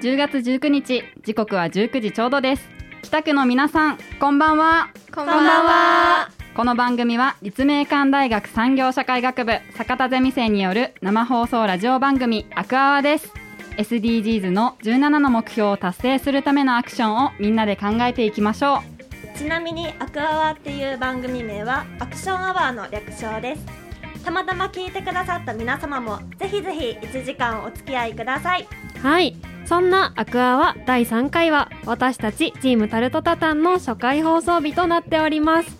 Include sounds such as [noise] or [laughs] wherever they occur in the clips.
10月19日時刻は19時ちょうどです。北区の皆さんこんばんは。こんばんは。この番組は立命館大学産業社会学部坂田ゼミ生による生放送ラジオ番組アクアワです。SDGs の17の目標を達成するためのアクションをみんなで考えていきましょちなみにアクアワっていう番組名はアクションアワーの略称です。たまたま聞いてくださった皆様もぜひぜひ1時間お付き合いください。はいそんなアクアは第3回は私たちチームタルトタタンの初回放送日となっております。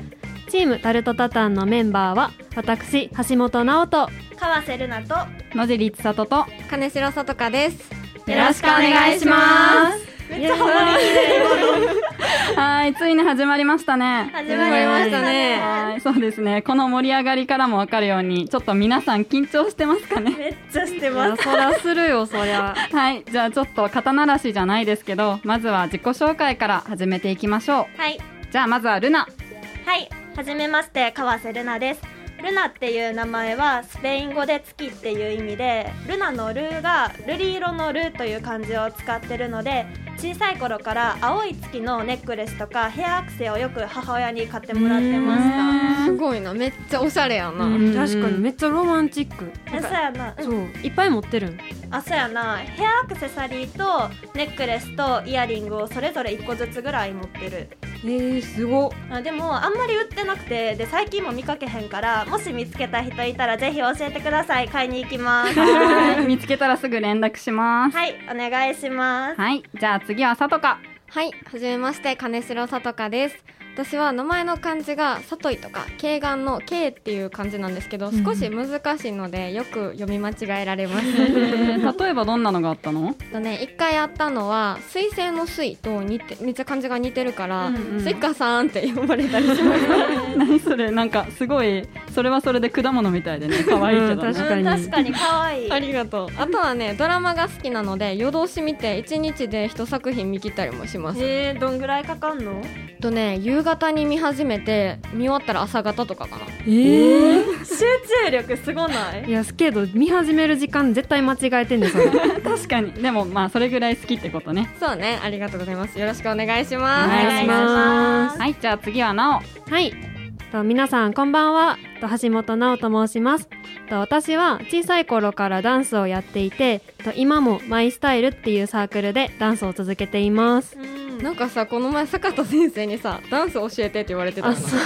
チームタルトタタンのメンバーは私橋本直人。川瀬ルナとう野尻千里と金城さとかです。よろしくお願いしますめっちゃハマりきれはいついに始まりましたね。始まりましたね。はいそうですね。この盛り上がりからもわかるようにちょっと皆さん緊張してますかね。めっちゃしてます。そらするよそりゃ。はいじゃあちょっと肩慣らしじゃないですけどまずは自己紹介から始めていきましょう。はい。じゃあまずはルナ。はい。はじめまして川瀬ルナです。ルナっていう名前はスペイン語で月っていう意味でルナのルが瑠璃色のルという漢字を使ってるので小さい頃から青い月のネックレスとかヘアアクセをよく母親に買ってもらってました。すごいな。めっちゃおしゃれやな、うん。確かに。めっちゃロマンチック。えそうやな、うん。そう。いっぱい持ってるんあそうやな。ヘアアクセサリーとネックレスとイヤリングをそれぞれ1個ずつぐらい持ってる。えー、すごあでもあんまり売ってなくてで最近も見かけへんからもし見つけた人いたらぜひ教えてください。買いに行きます。は [laughs] い見つけたらすぐ連絡します。はいお願いします。はいじゃあ次はさとか。はいはじめまして金城さとかです私は名前の漢字が慧いとか慧眼の慧っていう漢字なんですけど少し難しいのでよく読み間違えられます。[laughs] 例えばどんなのがあったの？とね一回あったのは彗星の彗と似てめっちゃ漢字が似てるから、うんうん。スイカさんって呼ばれたりしました [laughs] 何それ？なんかすごいそれはそれで果物みたいでね可愛いけどね、うん確かに。うん確かに可愛い。ありがとう。あとはねドラマが好きなので夜通し見て1日で一作品見切ったりもします。えー、どんぐらいかかんの？とね夕方に見始めて見終わったら朝方とかかな。えー、集中力すごない？いやすけど見始める時間絶対間違えてんねんそれ。[laughs] 確かに。でもまあそれぐらい好きってことね。そうね。ありがとうございます。よろしくお願いしおます。願いします。はいじゃあ次はなお。はい。と皆さんこんばんは。と橋本直と申します。と私は小さい頃からダンスをやっていて、と今もマイスタイルっていうサークルでダンスを続けています。うんなんかさこの前坂田先生にさダンス教えてって言われてたあ、そう。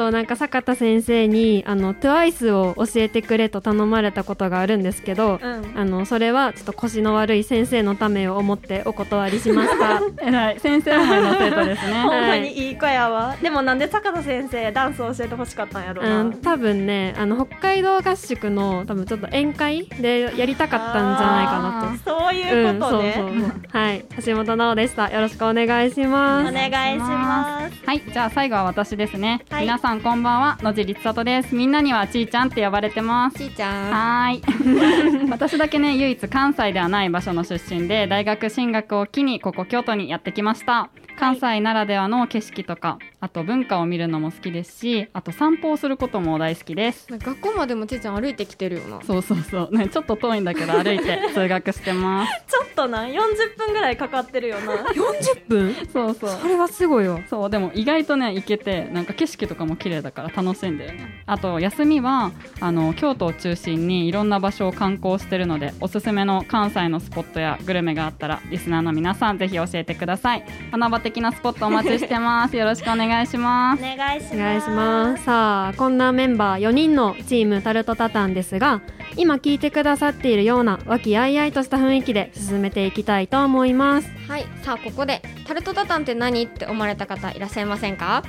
そう、なんか坂田先生に、あの、TWICE を教えてくれと頼まれたことがあるんですけど、うん。あの、それはちょっと腰の悪い先生のためを思ってお断りしました。[laughs] えらい。先生思いの生徒ですね。[laughs] ほんまにいい子やわ、でもなんで坂田先生ダンスを教えてほしかったんやろな、うん、多分ねあの北海道合宿の多分ちょっと宴会でやりたかったんじゃないかなと。そういうことね、うん、そうそうそう。はい。橋本直でした。よろしくお願いします。お願いします。はいじゃあ最後は私ですね、はい。皆さんこんばんは。野尻千里です。みんなにはちーちゃんって呼ばれてます。ちーちゃん。はーい。[laughs] 私だけね唯一関西ではない場所の出身で大学進学を機にここ京都にやってきました。関西ならではの景色とかあと文化を見るのも好きですしあと散歩をすることも大好きです。学校までもちーちゃん歩いてきてるよな。そうそうそう。ねちょっと遠いんだけど歩いて通学してます。[laughs] ちょっとな40分ぐらいかかってるよな。[laughs] 40分？そうそう。それはすごいよ。そうでも意外とね行けてなんか景色とかも綺麗だから楽しいんだよね。あと休みはあの京都を中心にいろんな場所を観光してるのでおすすめの関西のスポットやグルメがあったらリスナーの皆さんぜひ教えてください。穴場的なスポットお待ちしてます。よろしくお願い願いします。お願いします。さあこんなメンバー4人のチームタルトタタンですが今聞いてくださっているような和気あいあいとした雰囲気で進めていきたいと思います。はいさあここでタルトタタンって何って思われた方いらっしゃいませんか？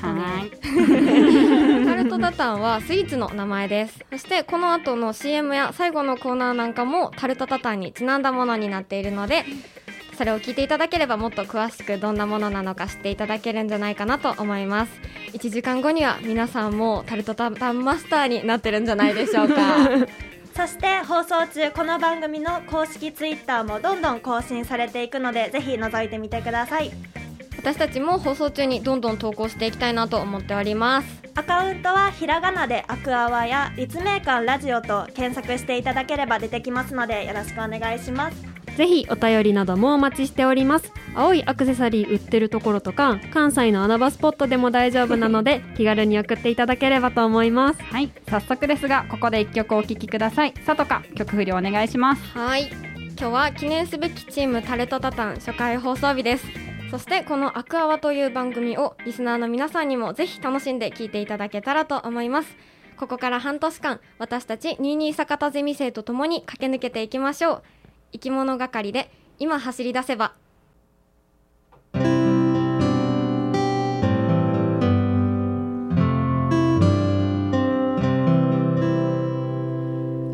はい。タルトタタンはスイーツの名前です。そしてこの後の CM や最後のコーナーなんかもタルトタタンにちなんだものになっているのでそれを聞いていただければもっと詳しくどんなものなのか知っていただけるんじゃないかなと思います。1時間後には皆さんもタルトタタンマスターになってるんじゃないでしょうか。[laughs] そして放送中この番組の公式ツイッターもどんどん更新されていくのでぜひ覗いてみてください。私たちも放送中にどんどん投稿していきたいなと思っております。アカウントはひらがなでアクアワや立命館ラジオと検索していただければ出てきますのでよろしくお願いしますぜひお便りなどもお待ちしております。青いアクセサリー売ってるところとか関西の穴場スポットでも大丈夫なので [laughs] 気軽に送っていただければと思います。はい。早速ですがここで一曲お聴きください。さとか曲振りお願いします。はい。今日は記念すべきチームタレトタタン初回放送日です。そしてこのアクアワという番組をリスナーの皆さんにもぜひ楽しんで聞いていただけたらと思います。ここから半年間私たち22坂田ゼミ生と共に駆け抜けていきましょう生き物係で今走り出せば。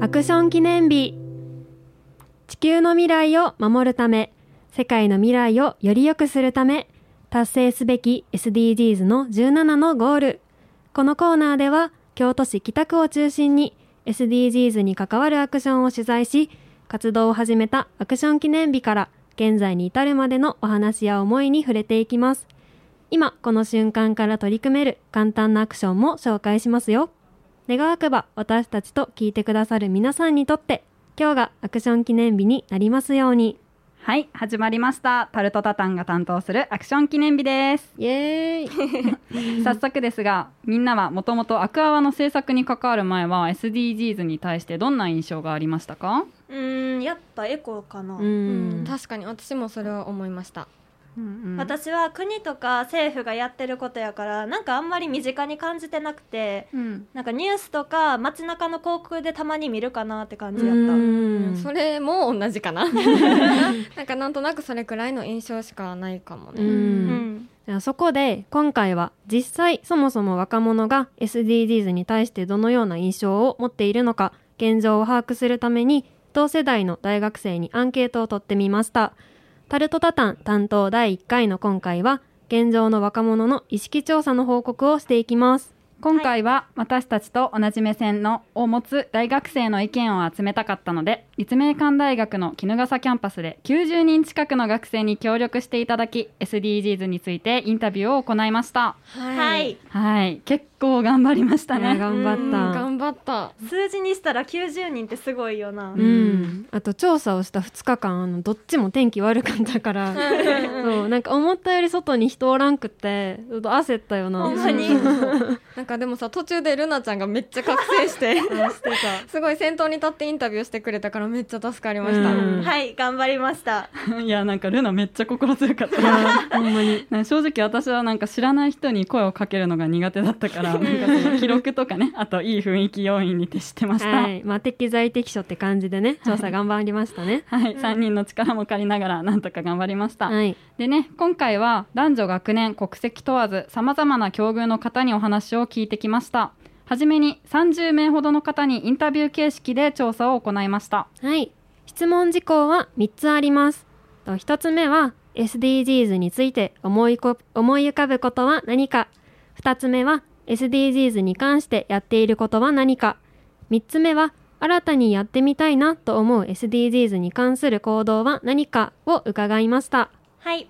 アクション記念日。地球の未来を守るため世界の未来をより良くするため達成すべき SDGs の17のゴール。このコーナーでは京都市北区を中心に SDGs に関わるアクションを取材し活動を始めたアクション記念日から現在に至るまでのお話や思いに触れていきます。今この瞬間から取り組める簡単なアクションも紹介しますよ。願わくば私たちと聞いてくださる皆さんにとって今日がアクション記念日になりますように。はい始まりました。タルトタタンが担当するアクション記念日です。イエーイ。[laughs] [laughs] 早速ですがみんなはもともとアクアワの制作に関わる前は SDGs に対してどんな印象がありましたか？うーんやっぱエコかな、ううん。ん確かに私もそれは思いました。私は国とか政府がやってることやからなんかあんまり身近に感じてなくてうん。なんかニュースとか街中の広告でたまに見るかなって感じやった。うんそれも同じかな。[laughs] なんかなんとなくそれくらいの印象しかないかもうね、うん。ん。じゃあそこで今回は実際そもそも若者が SDGs に対してどのような印象を持っているのか現状を把握するために同世代の大学生にアンケートを取ってみました。タルトタタン担当第1回の今回は現状の若者の意識調査の報告をしていきます。今回は私たちと同じ目線のを持つ大学生の意見を集めたかったので立命館大学の衣笠キャンパスで90人近くの学生に協力していただき SDGs についてインタビューを行いました。はい。はい。結構頑張りましたね。頑張った。頑張った。数字にしたら90人ってすごいよな、うん、あと調査をした2日間あのどっちも天気悪かったから。そうなんか思ったより外に人おらんくってちょっと焦ったよな。ほんまに。なんかでもさ途中でルナちゃんがめっちゃ覚醒して。[laughs] してすごい先頭に立ってインタビューしてくれたからめっちゃ助かりました、うん。たはい頑張りました。[laughs] いやなんかルナめっちゃ心強かった。ほんまに。正直私はなんか知らない人に声をかけるのが苦手だったからなんかその記録とかね [laughs] あといい雰囲気要因に徹してました。ははい、いまあ適材適所って感じでね調査頑張りましたね。3人の力も借りながらなんとか頑張りました、はい。でね今回は男女学年国籍問わずさまざまな境遇の方にお話を聞いてきました。はじめに30名ほどの方にインタビュー形式で調査を行いました。はい。質問事項は3つあります。と1つ目は SDGs について思いこ思い浮かぶことは何か。2つ目は SDGs に関してやっていることは何か。3つ目は新たにやってみたいなと思う SDGs に関する行動は何かを伺いました。はい。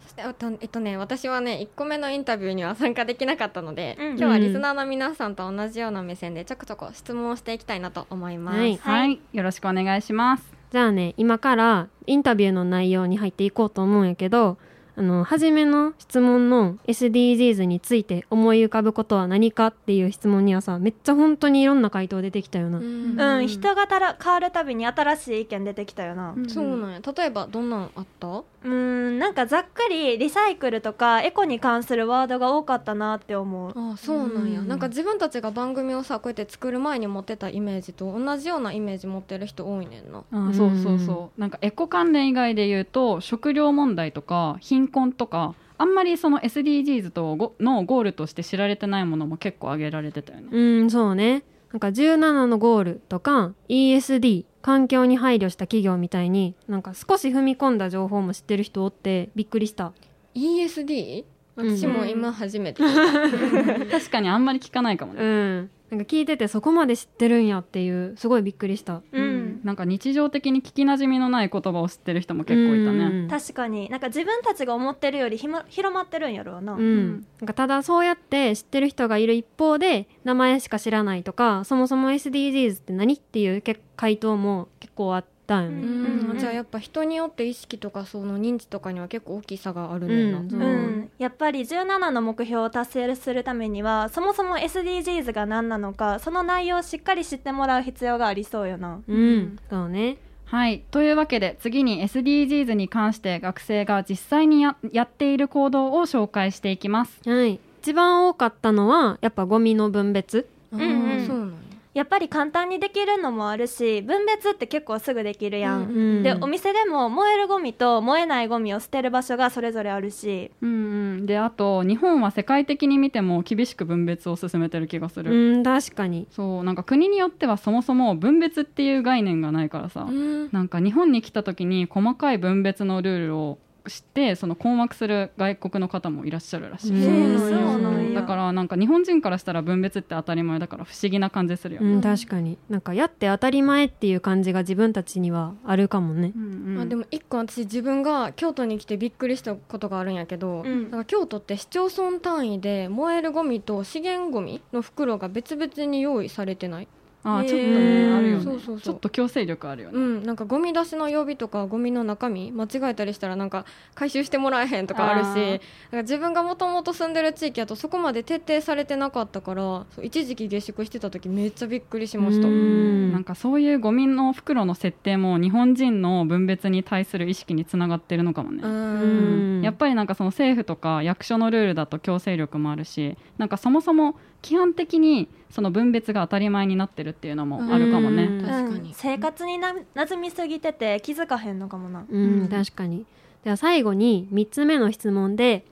そしてえっとえっとね私はね1個目のインタビューには参加できなかったので、うん。今日はリスナーの皆さんと同じような目線でちょくちょく質問をしていきたいなと思います、はい。はい、よろしくお願いします。じゃあね今からインタビューの内容に入っていこうと思うんやけどあの初めの質問の SDGs について思い浮かぶことは何かっていう質問にはさめっちゃ本当にいろんな回答出てきたよな、うん。うん、人がたら変わるたびに新しい意見出てきたよな。そうなんや例えばどんなんあった？うんなんかざっくりリサイクルとかエコに関するワードが多かったなって思う。あそうなんや、うん。なんか自分たちが番組をさこうやって作る前に持ってたイメージと同じようなイメージ持ってる人多いねんな。あそうそうそう。なんかエコ関連以外で言うと食料問題とか貧困とかあんまりその SDGs とごのゴールとして知られてないものも結構挙げられてたよね。うんそうねなんか17のゴールとか ESD 環境に配慮した企業みたいになんか少し踏み込んだ情報も知ってる人おってびっくりした。ESD? うん私も今初めて聞いた、[laughs] 確かにあんまり聞かないかもうね、ん。なんか聞いててそこまで知ってるんやっていうすごいびっくりした。うん、なんか日常的に聞きなじみのない言葉を知ってる人も結構いたね、うん。確かに。なんか自分たちが思ってるよりひま広まってるんやろうな、うん、なんかただそうやって知ってる人がいる一方で名前しか知らないとかそもそも SDGs って何っていうけ回答も結構あったんようねうんん。じゃあやっぱ人によって意識とかその認知とかには結構大きさがあるねんな、うん。うん、やっぱり17の目標を達成するためにはそもそも SDGs が何なのかその内容をしっかり知ってもらう必要がありそうよな。うん、そうね。はい。というわけで次に SDGs に関して学生が実際にややっている行動を紹介していきます。はい。一番多かったのはやっぱゴミの分別。うんうん。そうなんややっぱり簡単にできるのもあるし分別って結構すぐできるやん、うん。でお店でも燃えるゴミと燃えないゴミを捨てる場所がそれぞれあるし。うんうん。で、あと日本は世界的に見ても厳しく分別を進めてる気がする。うん確かに。そう、なんか国によってはそもそも分別っていう概念がないからさ、うん。なんか日本に来た時に細かい分別のルールを知ってその困惑する外国の方もいらっしゃるらしい、うん。そうなんや。だからなんか日本人からしたら分別って当たり前だから不思議な感じするよ。ね、うん。確かに。なんかやって当たり前っていう感じが自分たちにはあるかもね。うんうん。まあ、でも一個私自分が京都に来てびっくりしたことがあるんやけど、うん。なんか京都って市町村単位で燃えるゴミと資源ゴミの袋が別々に用意されてないあーちょっとへねーあるよね。そうそうそう。ちょっと強制力あるよね、うん、なんかゴミ出しの曜日とかゴミの中身間違えたりしたらなんか回収してもらえへんとかあるしなんか自分がもともと住んでる地域だとそこまで徹底されてなかったから一時期下宿してた時めっちゃびっくりしました。なんかそういうゴミの袋の設定も日本人の分別に対する意識につながってるのかもね、うん。やっぱりなんかその政府とか役所のルールだと強制力もあるしなんかそもそも基本的にその分別が当たり前になってるっていうのもあるかもね、うん。確かに。うん生活にな馴染みすぎてて気づかへんのかもな。うん、うん確かに。では最後に3つ目の質問で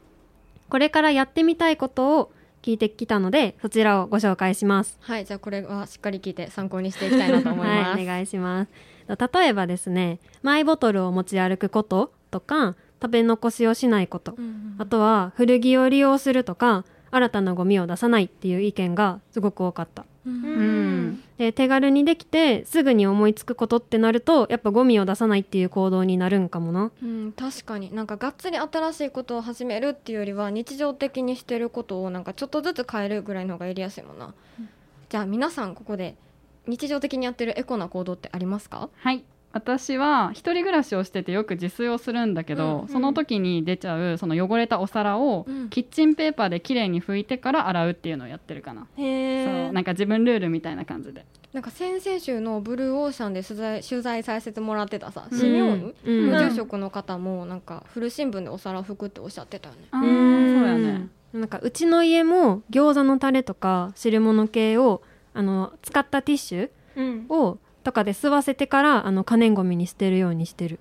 これからやってみたいことを聞いてきたのでそちらをご紹介します。はいじゃあこれはしっかり聞いて参考にしていきたいなと思います、[laughs] はい、お願いします。例えばですねマイボトルを持ち歩くこととか食べ残しをしないこと。うんうん。あとは古着を利用するとか新たなゴミを出さないっていう意見がすごく多かった。うん。うんで手軽にできてすぐに思いつくことってなるとやっぱゴミを出さないっていう行動になるんかもな。うん、確かに。なんかがっつり新しいことを始めるっていうよりは日常的にしてることをなんかちょっとずつ変えるぐらいの方がやりやすいもんな、じゃあ皆さんここで日常的にやってるエコな行動ってありますか？はい私は一人暮らしをしててよく自炊をするんだけど、うんその時に出ちゃうその汚れたお皿をうん。キッチンペーパーできれいに拭いてから洗うっていうのをやってるかな、へそう。えなんか自分ルールみたいな感じで。なんか先々週のブルーオーシャンで取材取材させてもらってたさうん。シミオン？うん。の住職の方もなんか古新聞でお皿拭くっておっしゃってたよね。うんそうやね。なんかうちの家も餃子のタレとか汁物系をあの使ったティッシュうん。をとかで吸わせてからあの可燃ごみに捨てるようにしてる。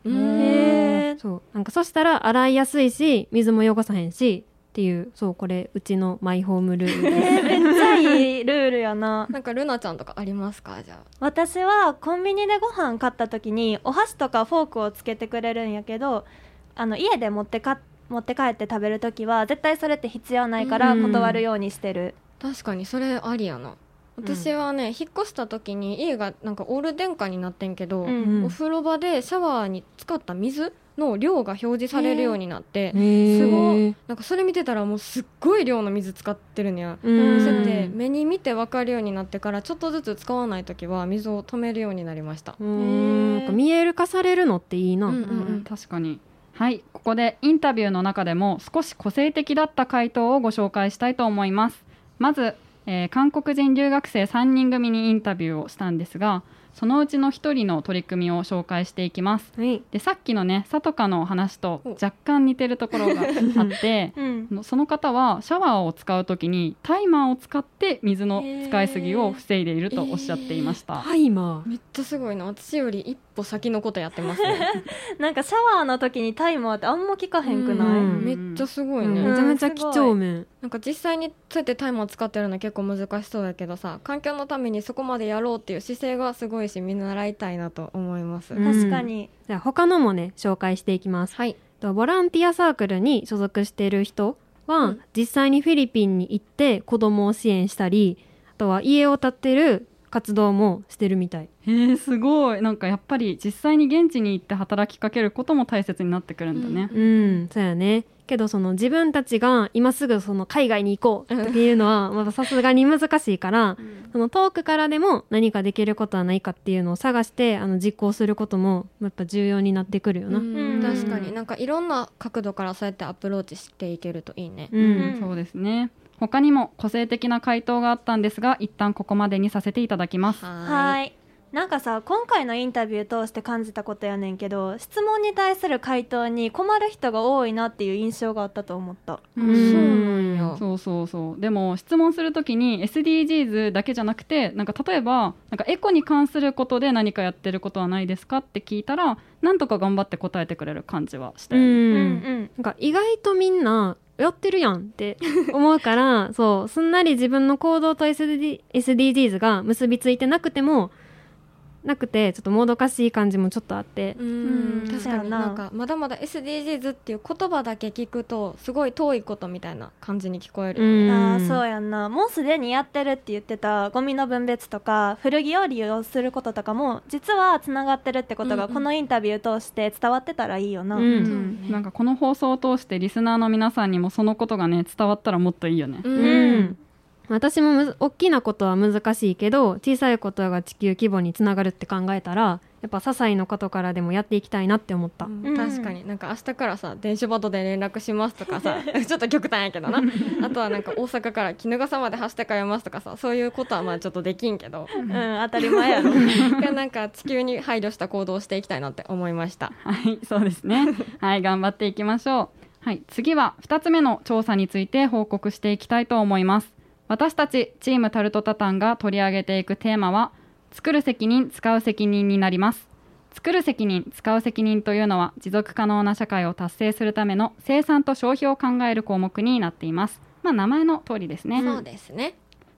そう。なんかそしたら洗いやすいし水も汚さへんしっていうそうこれうちのマイホームルール。[laughs] めっちゃいいルールやな。[laughs] なんかルナちゃんとかありますか？じゃあ。私はコンビニでご飯買った時にお箸とかフォークをつけてくれるんやけどあの家で持ってか持って帰って食べる時は絶対それって必要ないからうん。断るようにしてる、確かにそれありやな私はね、引っ越した時に家がなんかオール電化になってんけど、うん。うん。お風呂場でシャワーに使った水の量が表示されるようになってへすごいいなんかそれ見てたらもうすっごい量の水使ってるんやうん。そうやって目に見て分かるようになってからちょっとずつ使わない時は水を止めるようになりました。うん。なんか見える化されるのっていいな、うんうん。確かに。はい。ここでインタビューの中でも少し個性的だった回答をご紹介したいと思います。まず、えー韓国人留学生3人組にインタビューをしたんですがそのうちの1人の取り組みを紹介していきます。はい。でさっきのねさとかの話とお。若干似てるところがあって [laughs] うん。その方はシャワーを使うときにタイマーを使って水の使いすぎを防いでいるとおっしゃっていました、タイマー。めっちゃすごいな。私より一歩先のことやってますね。[laughs] なんかシャワーの時にタイマーってあんま聞かへんくない、うん。めっちゃすごいね、めちゃめちゃ几帳面。なんか実際にそうやってタイマー使ってるの結構難しそうだけどさ環境のためにそこまでやろうっていう姿勢がすごいし見習いたいなと思います、うん。確かに、じゃあ他のもね紹介していきます。はい。とボランティアサークルに所属している人は、うん。実際にフィリピンに行って子供を支援したりあとは家を建てる活動もしてるみたい。へえすごい。なんかやっぱり実際に現地に行って働きかけることも大切になってくるんだね、うんそうやね。けどその自分たちが今すぐその海外に行こうっていうのはまださすがに難しいから、その遠くからでも何かできることはないかっていうのを探してあの実行することもやっぱ重要になってくるよな。うん。確かに。なんかいろんな角度からそうやってアプローチしていけるといいね。うん。うん。そうですね他にも個性的な回答があったんですが一旦ここまでにさせていただきます。ははいなんかさ今回のインタビュー通して感じたことやねんけど質問に対する回答に困る人が多いなっていう印象があったと思った。うん。そうなんや。そうそうそう。でも質問するときに SDGs だけじゃなくてなんか例えばなんかエコに関することで何かやってることはないですかって聞いたらなんとか頑張って答えてくれる感じはしたうん。なんか意外とみんなやってるやんって思うからそうすんなり自分の行動と SD SDGs が結びついてなくてもなくてちょっともどかしい感じもちょっとあって。うん。うん。確かにな。なんかまだまだ SDGs っていう言葉だけ聞くとすごい遠いことみたいな感じに聞こえるよね、うん。あーそうやんな。もうすでにやってるって言ってたゴミの分別とか古着を利用することとかも実はつながってるってことがこのインタビュー通して伝わってたらいいよな、うん。うん。なんかこの放送を通してリスナーの皆さんにもそのことがね伝わったらもっといいよね、うん。うん私もむず大きなことは難しいけど小さいことが地球規模につながるって考えたらやっぱ些細なことからでもやっていきたいなって思った、うん。うん。確かに。なんか明日からさ電書バトで連絡しますとかさ [laughs] ちょっと極端やけどな。あとはなんか大阪から衣笠まで走って帰りますとかさそういうことはまあちょっとできんけど。うん、当たり前やろ。[laughs] なんか地球に配慮した行動をしていきたいなって思いました。はい、そうですね。はい、頑張っていきましょう。はい、次は2つ目の調査について報告していきたいと思います。私たちチームタルトタタンが取り上げていくテーマは、作る責任、使う責任になります。作る責任、使う責任というのは持続可能な社会を達成するための生産と消費を考える項目になっています。まあ名前の通りですね。そうですね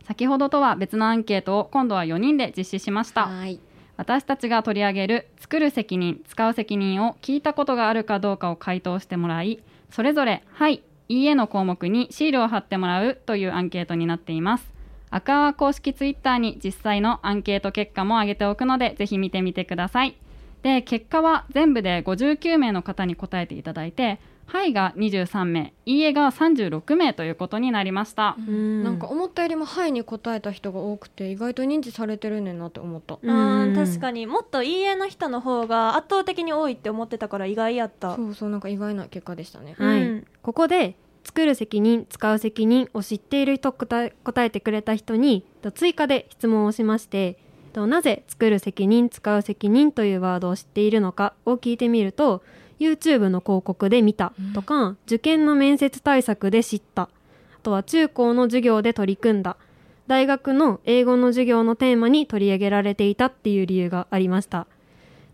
先ほどとは別のアンケートを今度は4人で実施しました。はい私たちが取り上げる作る責任使う責任を聞いたことがあるかどうかを回答してもらいそれぞれ「はい」「いいえ」の項目にシールを貼ってもらうというアンケートになっています。アクアワ公式ツイッターに実際のアンケート結果も上げておくのでぜひ見てみてください。で結果は全部で59名の方に答えていただいて「はい」が23名「いいえ」が36名ということになりました。うん。なんか思ったよりも「はい」に答えた人が多くて意外と認知されてるねんなって思った。うん。確かに。にもっといい絵の人の方が圧倒的に多いって思ってたから意外やった。そうそうなんか意外な結果でしたね。はい、うんここで作る責任使う責任を知っている人答え答えてくれた人にと追加で質問をしましてとなぜ作る責任使う責任というワードを知っているのかを聞いてみると YouTube の広告で見たとか、受験の面接対策で知った。あとは中高の授業で取り組んだ。大学の英語の授業のテーマに取り上げられていたっていう理由がありました。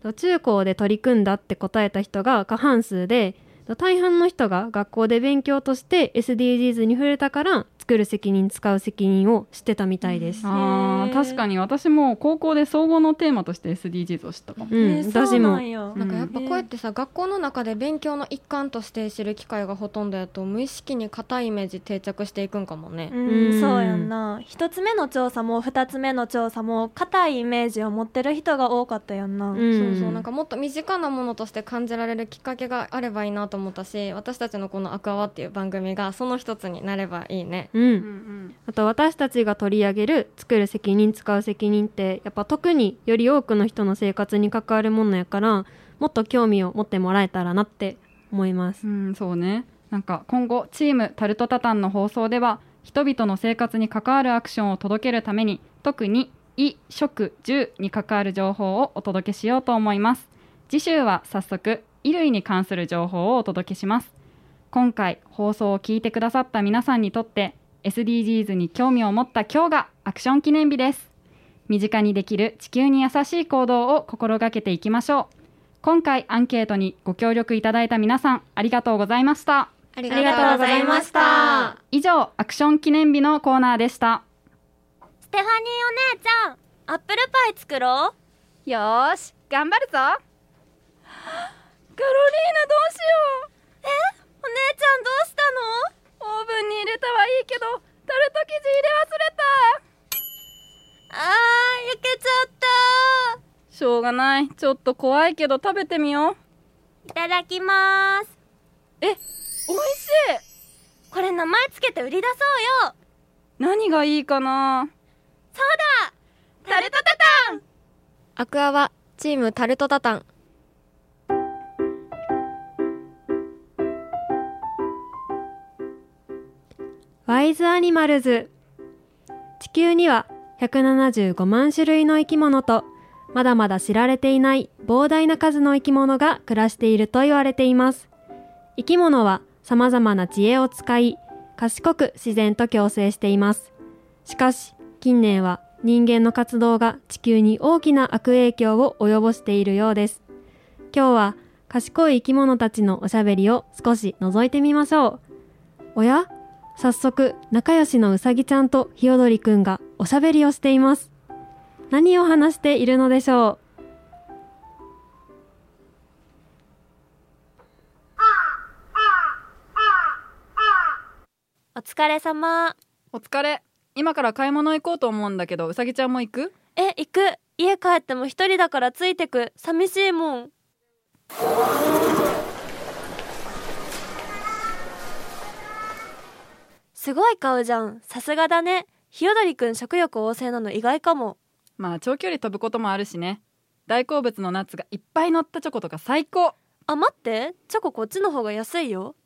と中高で取り組んだって答えた人が過半数でと大半の人が学校で勉強として SDGs に触れたから作る責任使う責任を知ってたみたいです、あーへー。確かに私も高校で総合のテーマとして SDGs を知ったかも。うんえーそう私もなんや。なんかやっぱこうやってさ、学校の中で勉強の一環として知る機会がほとんどやと無意識に硬いイメージ定着していくんかもね、うん。うん。そうやんな一つ目の調査も二つ目の調査も硬いイメージを持ってる人が多かったやんな、うん。そうそうなんかもっと身近なものとして感じられるきっかけがあればいいなと思ったし私たちのこの「アクアワ」っていう番組がその一つになればいいねうんうんうんあと私たちが取り上げる作る責任使う責任ってやっぱ特により多くの人の生活に関わるものやからもっと興味を持ってもらえたらなって思いますうん、そうね。なんか今後チームタルトタタンの放送では人々の生活に関わるアクションを届けるために特に衣食住に関わる情報をお届けしようと思います。次週は早速衣類に関する情報をお届けします。今回放送を聞いてくださった皆さんにとって SDGs に興味を持った今日がアクション記念日です。身近にできる地球に優しい行動を心がけていきましょう。今回アンケートにご協力いただいた皆さんありがとうございました。ありがとうございました。以上アクション記念日のコーナーでした。ステファニーお姉ちゃんアップルパイ作ろう。よーし頑張るぞ。[gasps] カロリーナどうしよえ？お姉ちゃんどうしたの？うオーブンに入れたはいいけどタルト生地入れ忘れた。あー焼けちゃった。しょうがない。ちょっと怖いけど食べてみよう。いただきます。え美味しい。これ名前つけて売り出そうよ。何がいいかな。タルトタタン。アクアはチームタルトタタンワイズアニマルズ。地球には175万種類の生き物とまだまだ知られていない膨大な数の生き物が暮らしていると言われています。生き物は様々な知恵を使い賢く自然と共生しています。しかし近年は人間の活動が地球に大きな悪影響を及ぼしているようです。今日は賢い生き物たちのおしゃべりを少し覗いてみましょう。おや？早速仲良しのうさぎちゃんとひよどりくんがおしゃべりをしています。何を話しているのでしょお疲れ様。お疲れ。今から買い物行こうと思うんだけどうさぎちゃんも行く？え行く。家帰っても一人だからついてく。寂しいもんすごい顔じゃん。さすがだね。ひよどりくん食欲旺盛なの意外かも。まあ長距離飛ぶこともあるしね。大好物のナッツがいっぱい乗ったチョコとか最高。あ待って。チョコこっちの方が安いよ。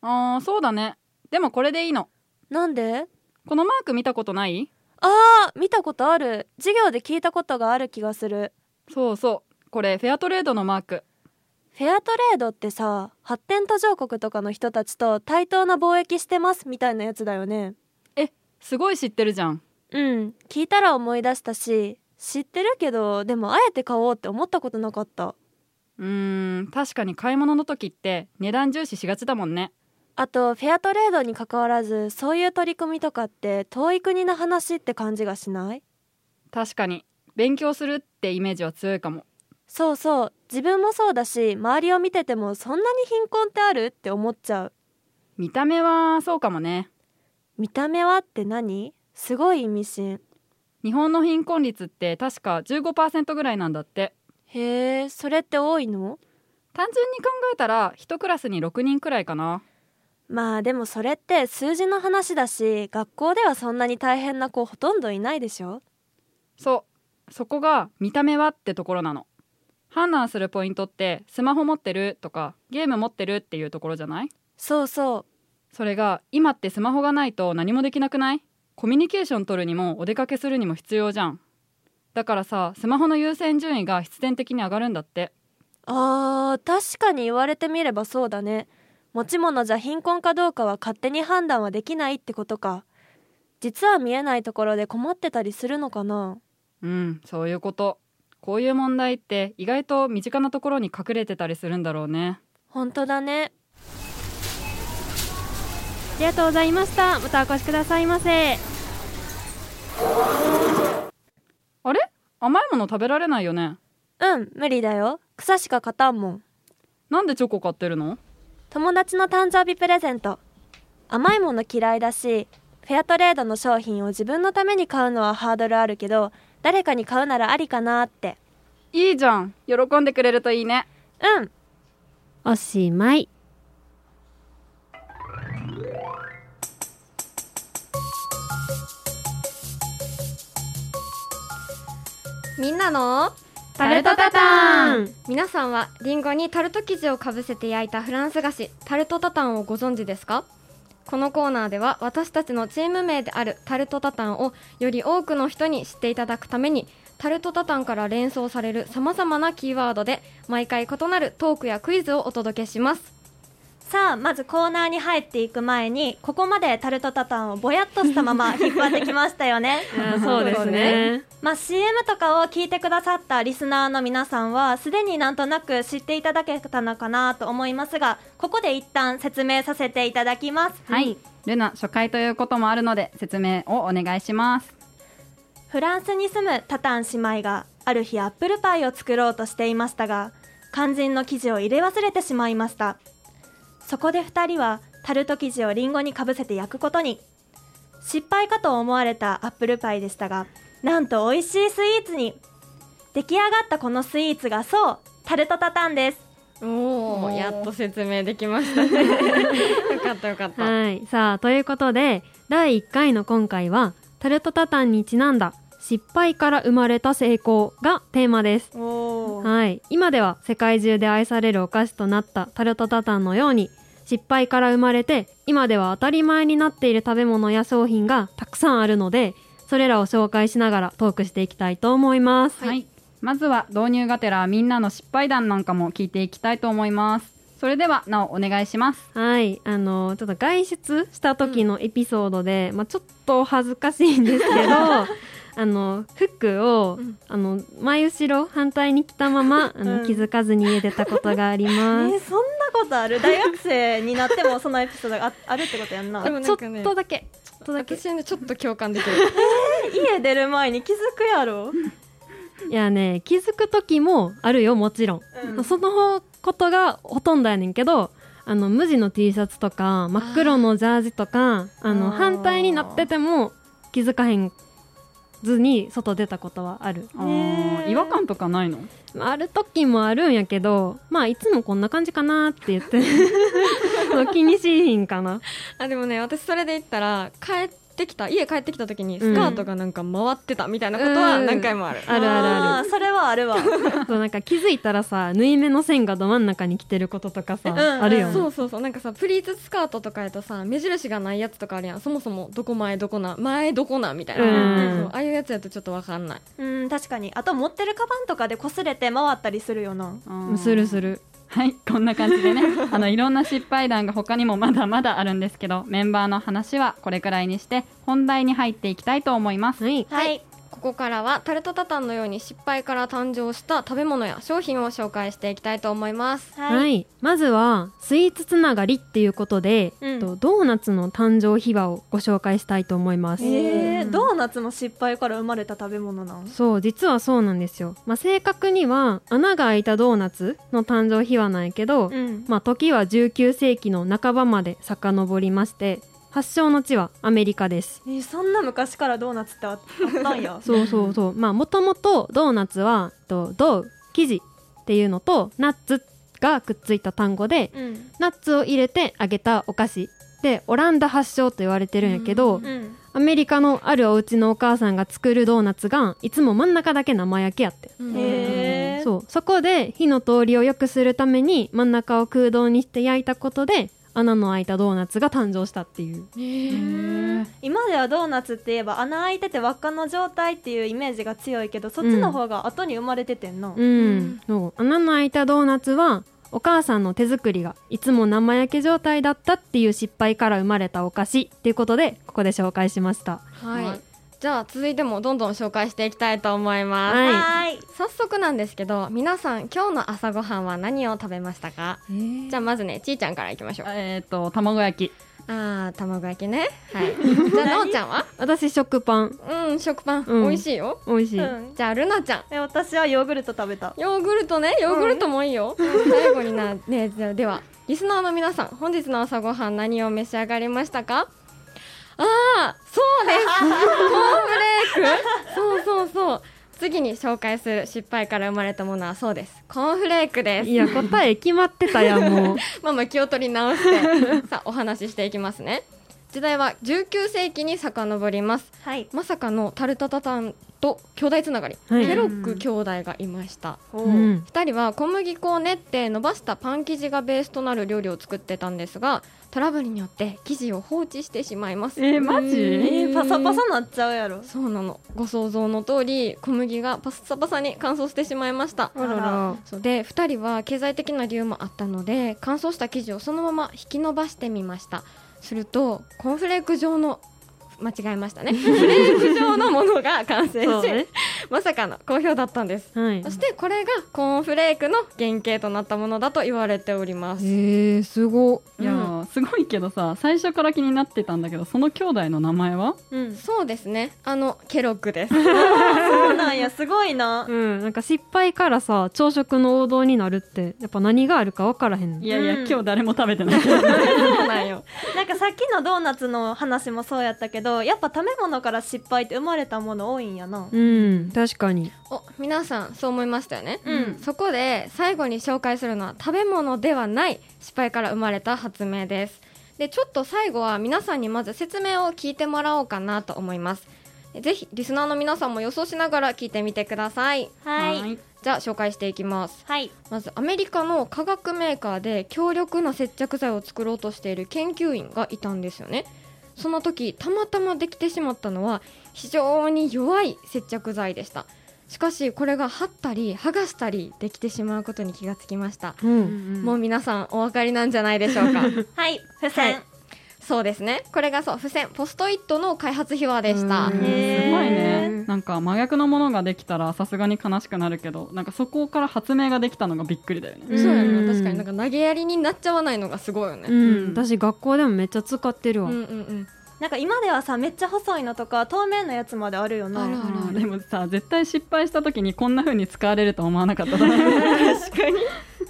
あーそうだね。でもこれでいいの。なんで？このマーク見たことない？あー見たことある。授業で聞いたことがある気がする。そうそう。これフェアトレードのマークフェアトレードってさ発展途上国とかの人たちと対等な貿易してますみたいなやつだよね。すごい知ってるじゃん。うん。聞いたら思い出したし知ってるけどでもあえて買おうって思ったことなかった。うーん確かに買い物の時って値段重視しがちだもんね。あとフェアトレードに関わらずそういう取り組みとかって遠い国の話って感じがしない？確かに。勉強するってイメージは強いかも。そうそう自分もそうだし周りを見ててもそんなに貧困ってある？って思っちゃう。見た目はそうかもね。見た目はって何？すごい意味深。日本の貧困率って確か15%ぐらいなんだって。へえそれって多いの？単純に考えたら1クラスに6人くらいかな。まあでもそれって数字の話だし学校ではそんなに大変な子ほとんどいないでしょ？そう。そこが見た目はってところなの判断するポイントってスマホ持ってるとかゲーム持ってるっていうところじゃない？そうそう。それが今ってスマホがないと何もできなくない？コミュニケーション取るにもお出かけするにも必要じゃん。だからさスマホの優先順位が必然的に上がるんだって。あー確かに言われてみればそうだね。持ち物じゃ貧困かどうかは勝手に判断はできないってことか。実は見えないところで困ってたりするのかな。うんそういうことこういう問題って意外と身近なところに隠れてたりするんだろうね。本当だね。ありがとうございました。またお越しくださいませ。あれ？甘いもの食べられないよね。うん無理だよ。草しか勝たんもん。なんでチョコ買ってるの？友達の誕生日プレゼント。甘いもの嫌いだしフェアトレードの商品を自分のために買うのはハードルあるけど誰かに買うならありかなって。いいじゃん。喜んでくれるといいね。うん。おしまい。みんなのタルトタタン。皆さんはリンゴにタルト生地をかぶせて焼いたフランス菓子タルトタタンをご存知ですか？このコーナーでは私たちのチーム名であるタルトタタンをより多くの人に知っていただくためにタルトタタンから連想されるさまざまなキーワードで毎回異なるトークやクイズをお届けします。さあまずコーナーに入っていく前にここまでタルトタタンをぼやっとしたまま [laughs] 引っ張ってきましたよね。そうですね。まあ CM とかを聞いてくださったリスナーの皆さんはすでになんとなく知っていただけたのかなと思いますがここで一旦説明させていただきます。はい。ルナ初回ということもあるので説明をお願いします。フランスに住むタタン姉妹がある日アップルパイを作ろうとしていましたが肝心の生地を入れ忘れてしまいましたそこで2人はタルト生地をリンゴにかぶせて焼くことに。失敗かと思われたアップルパイでしたがなんと美味しいスイーツに。出来上がったこのスイーツがそうタルトタタンです。おおやっと説明できましたね。[laughs] よかったよかった。はい。さあ、ということで、第1回の今回は、タルトタタンにちなんだ、失敗から生まれた成功がテーマです。はい。今では世界中で愛されるお菓子となったタルトタタンのように、失敗から生まれて、今では当たり前になっている食べ物や商品がたくさんあるので、それらを紹介しながらトークしていきたいと思います。はい、まずは導入がてらみんなの失敗談なんかも聞いていきたいと思いますそれではなおお願いしますはい、あのちょっと外出した時のエピソードで、まあちょっと恥ずかしいんですけど、[laughs] あの服を、うん。あの前後ろ反対に着たままあの、うん。気づかずに家出たことがありえます。[laughs] ーそんなことある？大学生になってもそのエピソードがあ [laughs] あるってことやんな。でもちょっとだけ、ちょっとだけ。私ねちょっと共感できる。家出る前に気づくやろ、[laughs] いやね、気づく時もあるよ、もちろん。うん。そのことがほとんどやねんけど、あの無地の T シャツとか真っ黒のジャージとかあの反対になってても気づかへんずに外出たことはある。違和感とかないの？まあある時もあるんやけどまあいつもこんな感じかなって言って [laughs] [laughs] 気にしひんかな。あでもね私それで言ったら帰ってきた家帰ってきた時にスカートがなんか回ってたみたいなことは何回もある、あるあるある。ーそれはあるわ。[laughs] そうなんか気づいたらさ縫い目の線がど真ん中に来てることとかさ、うん。あるよね。そうそうそう。なんかさプリーツスカートとかやとさ目印がないやつとかあるやん。そもそもどこ前どこな前どこなみたいな、うん。ああいうやつやとちょっとわかんない。うん確かに。あと持ってるカバンとかで擦れて回ったりするよな。あーするするはいこんな感じでね [laughs] あのいろんな失敗談が他にもまだまだあるんですけどメンバーの話はこれくらいにして本題に入っていきたいと思います。はい。はいここからはタルトタタンのように失敗から誕生した食べ物や商品を紹介していきたいと思います。はい、まずはスイーツつながりっていうことで、うん。とドーナツの誕生秘話をご紹介したいと思います、えー、ドーナツも失敗から生まれた食べ物なん？そう実はそうなんですよ、まあ、正確には穴が開いたドーナツの誕生秘話なんやけど、うん。まあ、時は19世紀の半ばまで遡りまして発祥の地はアメリカです。えーそんな昔からドーナツってあ [laughs] あったんや。そうそうそう。まあもともとドーナツはとドウ生地っていうのとナッツがくっついた単語でうん。ナッツを入れて揚げたお菓子。でオランダ発祥と言われてるんやけど、うんアメリカのあるお家のお母さんが作るドーナツがいつも真ん中だけ生焼けやって。へー。そう。そこで火の通りを良くするために真ん中を空洞にして焼いたことで穴の開いたドーナツが誕生したっていう。今ではドーナツって言えば穴開いてて輪っかの状態っていうイメージが強いけどそっちの方が後に生まれててんな、うん、そう。穴の開いたドーナツはお母さんの手作りがいつも生焼け状態だったっていう失敗から生まれたお菓子っていうことでここで紹介しました。はい、はいじゃあ続いてもどんどん紹介していきたいと思います、はい。はーい。早速なんですけど皆さん今日の朝ごはんは何を食べましたか？じゃあまずねちーちゃんからいきましょう。えっ、と卵焼き。あー卵焼きね。はい。[laughs] じゃあのうちゃんは？私食パン。うん食パン、うん。美味しいよ。美味しい、うん。じゃあルナちゃん。え私はヨーグルト食べた。ヨーグルトね。ヨーグルトもいいよ、最後になねじゃあではリスナーの皆さん本日の朝ごはん何を召し上がりましたか？ああそうです。コーンフレーク。そうそうそう。次に紹介する失敗から生まれたものはそうです。コーンフレークです。いや答え決まってたやんもう。まあまあ気を取り直して。さあお話ししていきますね。時代は19世紀に遡ります。はい。まさかのタルタタタンと兄弟つながり、はい。ケロック兄弟がいました。おー。うん。2人は小麦粉を練って伸ばしたパン生地がベースとなる料理を作ってたんですがトラブルによって生地を放置してしまいます。えーマジ？えー、パサパサなっちゃうやろ。そうなの。ご想像の通り小麦がパッサパサに乾燥してしまいました。あらら。そう。で2人は経済的な理由もあったので乾燥した生地をそのまま引き伸ばしてみました。するとコーンフレーク状の間違えましたね。[laughs] フレーク状のものが完成し、ね。まさかの好評だったんです。はい。そしてこれがコーンフレークの原型となったものだと言われております。えー、すごいやー、すごいけどさ最初から気になってたんだけどその兄弟の名前は？うんそうですね。あのケロッグです。[laughs] そうなんや。すごいな。うんなんか失敗からさ朝食の王道になるってやっぱ何があるか分からへんいやいや、うん。今日誰も食べてないそうなんよ。なんかさっきのドーナツの話もそうやったけどやっぱ食べ物から失敗って生まれたもの多いんやな。うん確かに。お皆さんそう思いましたよね。うん。そこで最後に紹介するのは食べ物ではない失敗から生まれた発明ですでちょっと最後は皆さんにまず説明を聞いてもらおうかなと思います。ぜひリスナーの皆さんも予想しながら聞いてみてください。はい。じゃあ紹介していきます。はい。まずアメリカの化学メーカーで強力な接着剤を作ろうとしている研究員がいたんですよね。その時たまたまできてしまったのは非常に弱い接着剤でしたしかしこれが貼ったり剥がしたりできてしまうことに気がつきました、うん。もう皆さんお分かりなんじゃないでしょうか。[laughs] はい付箋、はい。そうですね。これがそう付箋ポストイットの開発秘話でした。うん。すごいね。なんか真逆のものができたらさすがに悲しくなるけどなんかそこから発明ができたのがびっくりだよね。うん。そうやな確かになんか投げやりになっちゃわないのがすごいよね、うん。私学校でもめっちゃ使ってるわ、うんうんうんなんか今ではさめっちゃ細いのとか透明なやつまであるよなあるあるでもさ絶対失敗した時にこんな風に使われると思わなかった。だろうね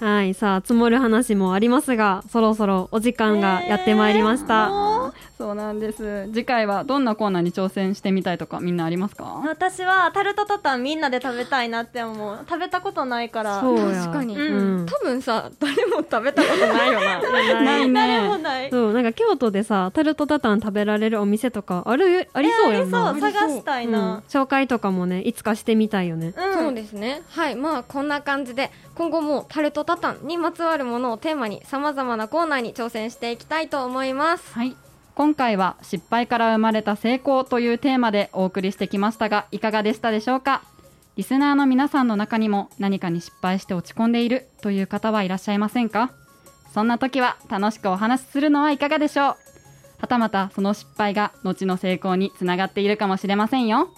はいさあ積もる話もありますがそろそろお時間がやってまいりました、もうそうなんです。次回はどんなコーナーに挑戦してみたいとかみんなありますか？私はタルトタタンみんなで食べたいなって思う。食べたことないから。そうや。確かに。うん。多分さ誰も食べたことないよな。[laughs] ない。誰もねない。そうなんか京都でさタルトタタン食べられるお店とかある？ありそうやんな、ありそう。探したいうん。な、紹介とかもねいつかしてみたいよね。うん。そうですね。はい。まあこんな感じで今後もタルトタタンにまつわるものをテーマにさまざまなコーナーに挑戦していきたいと思います。はい。今回は失敗から生まれた成功というテーマでお送りしてきましたがいかがでしたでしょうか？リスナーの皆さんの中にも何かに失敗して落ち込んでいるという方はいらっしゃいませんか？そんな時は楽しくお話しするのはいかがでしょう？はたまたその失敗が後の成功につながっているかもしれませんよ。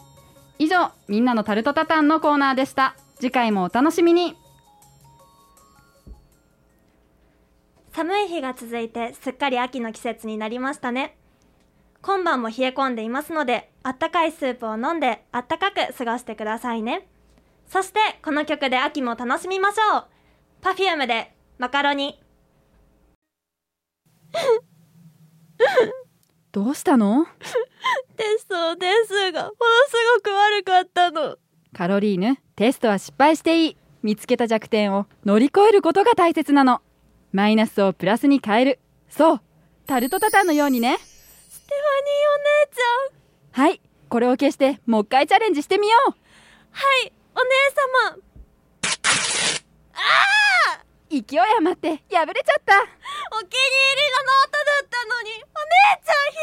以上みんなのタルトタタンのコーナーでした。次回もお楽しみに。寒い日が続いてすっかり秋の季節になりましたね。今晩も冷え込んでいますのであったかいスープを飲んであったかく過ごしてくださいね。そしてこの曲で秋も楽しみましょう。Perfume でマカロニ。[laughs] どうしたの？[laughs] テストの点数がものすごく悪かったの。カロリーヌ、テストは失敗していい。見つけた弱点を乗り越えることが大切なの。マイナスをプラスに変える。そう。タルトタタンのようにね。ステファニーお姉ちゃんはい。これを消して、もう一回チャレンジしてみよう。はいお姉様勢い余って破れちゃった。お気に入りのノートだったのにお姉ちゃんひ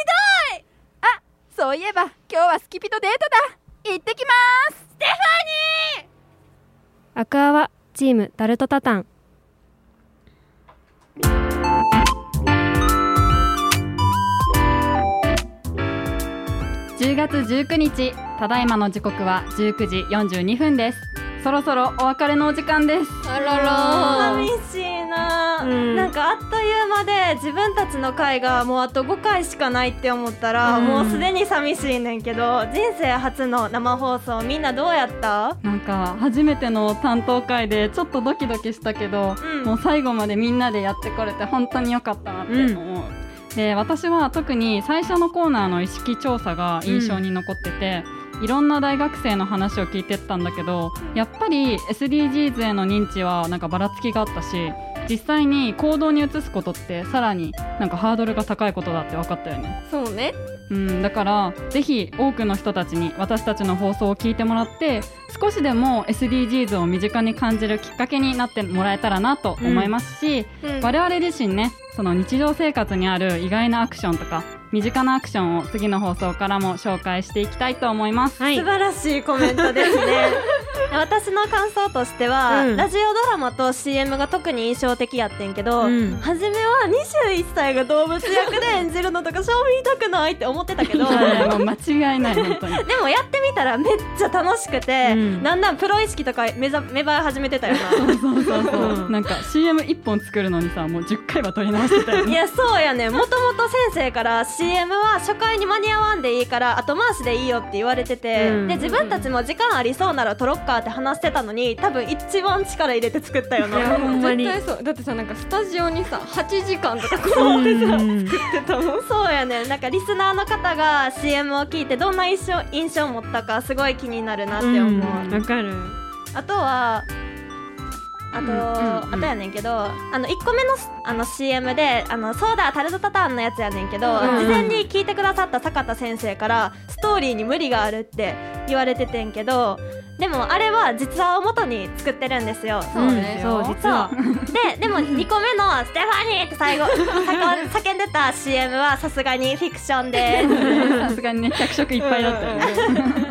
どいあ、そういえば、今日はスキピとデートだ。行ってきます。ステファニーアクアはチームタルトタタン10月19日ただいまの時刻は19時42分です。そろそろお別れのお時間です。あらら。寂しいな、うん。なんかあっという間で自分たちの回がもうあと5回しかないって思ったら、うん。もうすでに寂しいねんけど人生初の生放送みんなどうやった？なんか初めての担当会でちょっとドキドキしたけど、うん。もう最後までみんなでやってこれて本当に良かったなって思う、で私は特に最初のコーナーの意識調査が印象に残ってて、いろんな大学生の話を聞いてったんだけどやっぱり SDGs への認知はなんかばらつきがあったし実際に行動に移すことってさらになんかハードルが高いことだって分かったよね。そうね。うん、だからぜひ多くの人たちに私たちの放送を聞いてもらって少しでも SDGs を身近に感じるきっかけになってもらえたらなと思いますし、うん。我々自身ねその日常生活にある意外なアクションとか身近なアクションを次の放送からも紹介していきたいと思います。はい。素晴らしいコメントですね私の感想としては、うん。ラジオドラマと CM が特に印象的やってんけど、うん。初めは21歳が動物役で演じるのとか賞味たくないって思ってたけど [laughs] 間違いない本当に。[laughs] でもやってみたらめっちゃ楽しくて、うん。だんだんプロ意識とか目ざ芽生え始めてたよな。[laughs] そうそうそうう。ん。なんか CM1 本作るのにさもう10回は撮り直してたよいねやそうやねもともと先生から CM は初回に間に合わんでいいから後回しでいいよって言われてて、うん。で自分たちも時間ありそうなら撮ろっかって話してたのに多分一番力入れて作ったよないやほんまに。絶対そう。だってさなんかスタジオにさ8時間とかうん。そうやねなんかリスナーの方が CM を聞いてどんな印象印象を持ったかすごい気になるなって思う、うん。わかる。あとはあと、うんうんうんあとやねんけどあの1個目のあの CM で「あのそうだタルトタターン」のやつやねんけど、うん事前に聞いてくださった坂田先生からストーリーに無理があるって言われててんけどでもあれは実話を元に作ってるんですよ。そうねそう実はででも2個目の「ステファニー!」って最後叫叫んでた CM はさすがにフィクションです。[laughs] さすがにね脚色いっぱいだったよね [laughs]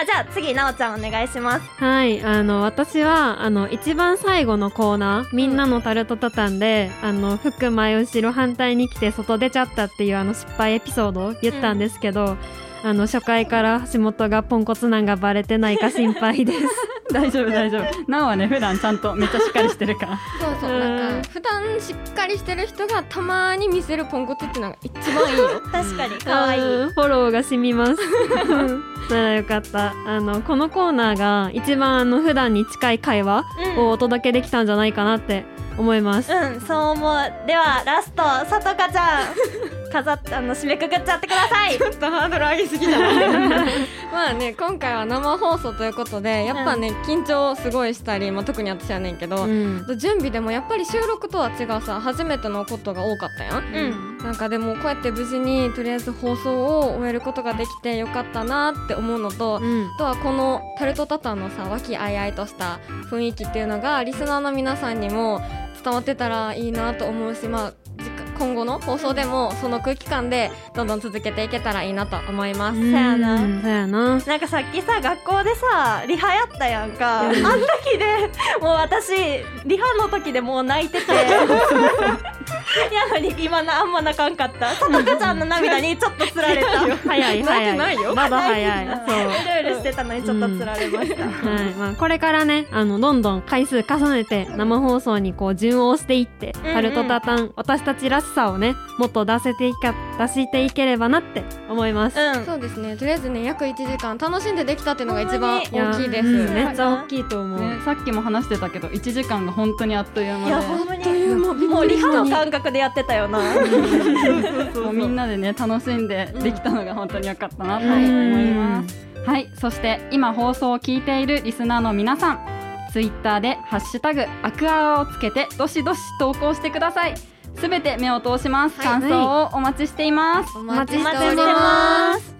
あじゃあ次なおちゃんお願いします。はい、あの、私は、あの、一番最後のコーナー、みんなのタルトタタンで、あの、服前後ろ反対に来て外出ちゃったっていうあの失敗エピソードを言ったんですけど、あの、初回から橋本がポンコツなんがバレてないか心配です。[laughs] 大丈夫大丈夫。なおはね普段ちゃんとめっちゃしっかりしてるから。そうそうなんか普段しっかりしてる人がたまに見せるポンコツっていうのが一番いいよ。[laughs] 確かに。可愛い。うん。フォローが染みます。[laughs] ならよかった。あの、このコーナーが一番あの、普段に近い会話うん。をお届けできたんじゃないかなって思います。うん、そう思う。では、ラスト、さとかちゃん、[laughs] 飾って、あの、締めくくっちゃってください。ちょっとハードル上げすぎじゃないまあね今回は生放送ということでやっぱね、緊張すごいしたり、まあ、特に私はねんけど、うん。準備でもやっぱり収録とは違うさ初めてのことが多かったやんうん。なんかでもこうやって無事にとりあえず放送を終えることができてよかったなって思うのと、うんあとはこのタルトタタンのさ和気あいあいとした雰囲気っていうのがリスナーの皆さんにも伝わってたらいいなと思うしまあ今後の放送でもその空気感でどんどん続けていけたらいいなと思います。うんそやなそうやな。なんかさっきさ、学校でさ、リハやったやんか。あの時で、もう私、リハの時でもう泣いてて。[laughs] [laughs] やのに今なあんま泣かんかった。さとかちゃんの涙にちょっとつられた。い [laughs] 早い早い。ないよまだ早い。そう。ろいろしてたのにちょっとつられました。はいまあ、これからねあのどんどん回数重ねて生放送にこう順応していって、うんうんタルトタタン私たちらしさをねもっと出せていか出していければなって思います、うん。そうですね。とりあえずね約1時間楽しんでできたっていうのが一番大きいです。うんめっちゃ大きいと思う、ね、さっきも話してたけど1時間が本当にあっという間で。いや、ほんまに。という間びっもうリくりしたハの感覚でやってたよな。もうみんなでね楽しんでできたのが本当に良かったなと思います、はい。そして今放送を聞いているリスナーの皆さん。ツイッターで「ハッシュタグアクアワ」をつけてどしどし投稿してくださいすべて目を通します、はい。感想をお待ちしています、お待ちし待ちしてております。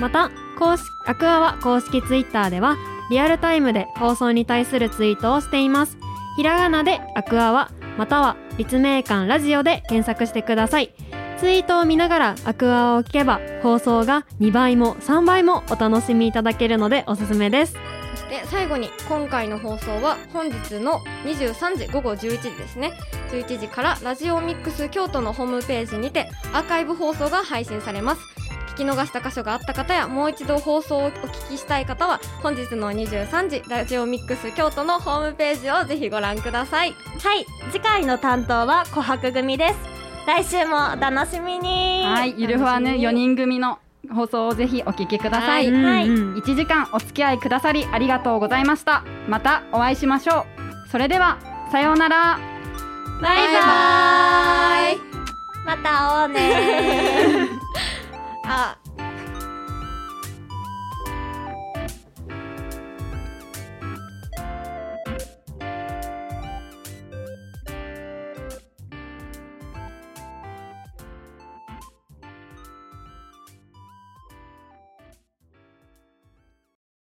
また公式アクアは公式ツイッターではリアルタイムで放送に対するツイートをしています。ひらがなでアクアはまたは立命館ラジオで検索してください。ツイートを見ながらアクアを聞けば放送が2倍も3倍もお楽しみいただけるのでおすすめですそして最後に今回の放送は本日の23時午後11時ですね。11時からラジオミックス京都のホームページにてアーカイブ放送が配信されます。聞き逃した箇所があった方やもう一度放送をお聞きしたい方は本日の23時ラジオミックス京都のホームページをぜひご覧ください。はい、次回の担当は琥珀組です。来週もお楽しみに。はい。ゆるふわね4人組の放送をぜひお聞きください、はい、1時間お付き合いくださりありがとうございました。またお会いしましょう。それではさようなら。バイバイ。また会おうね。[laughs] あ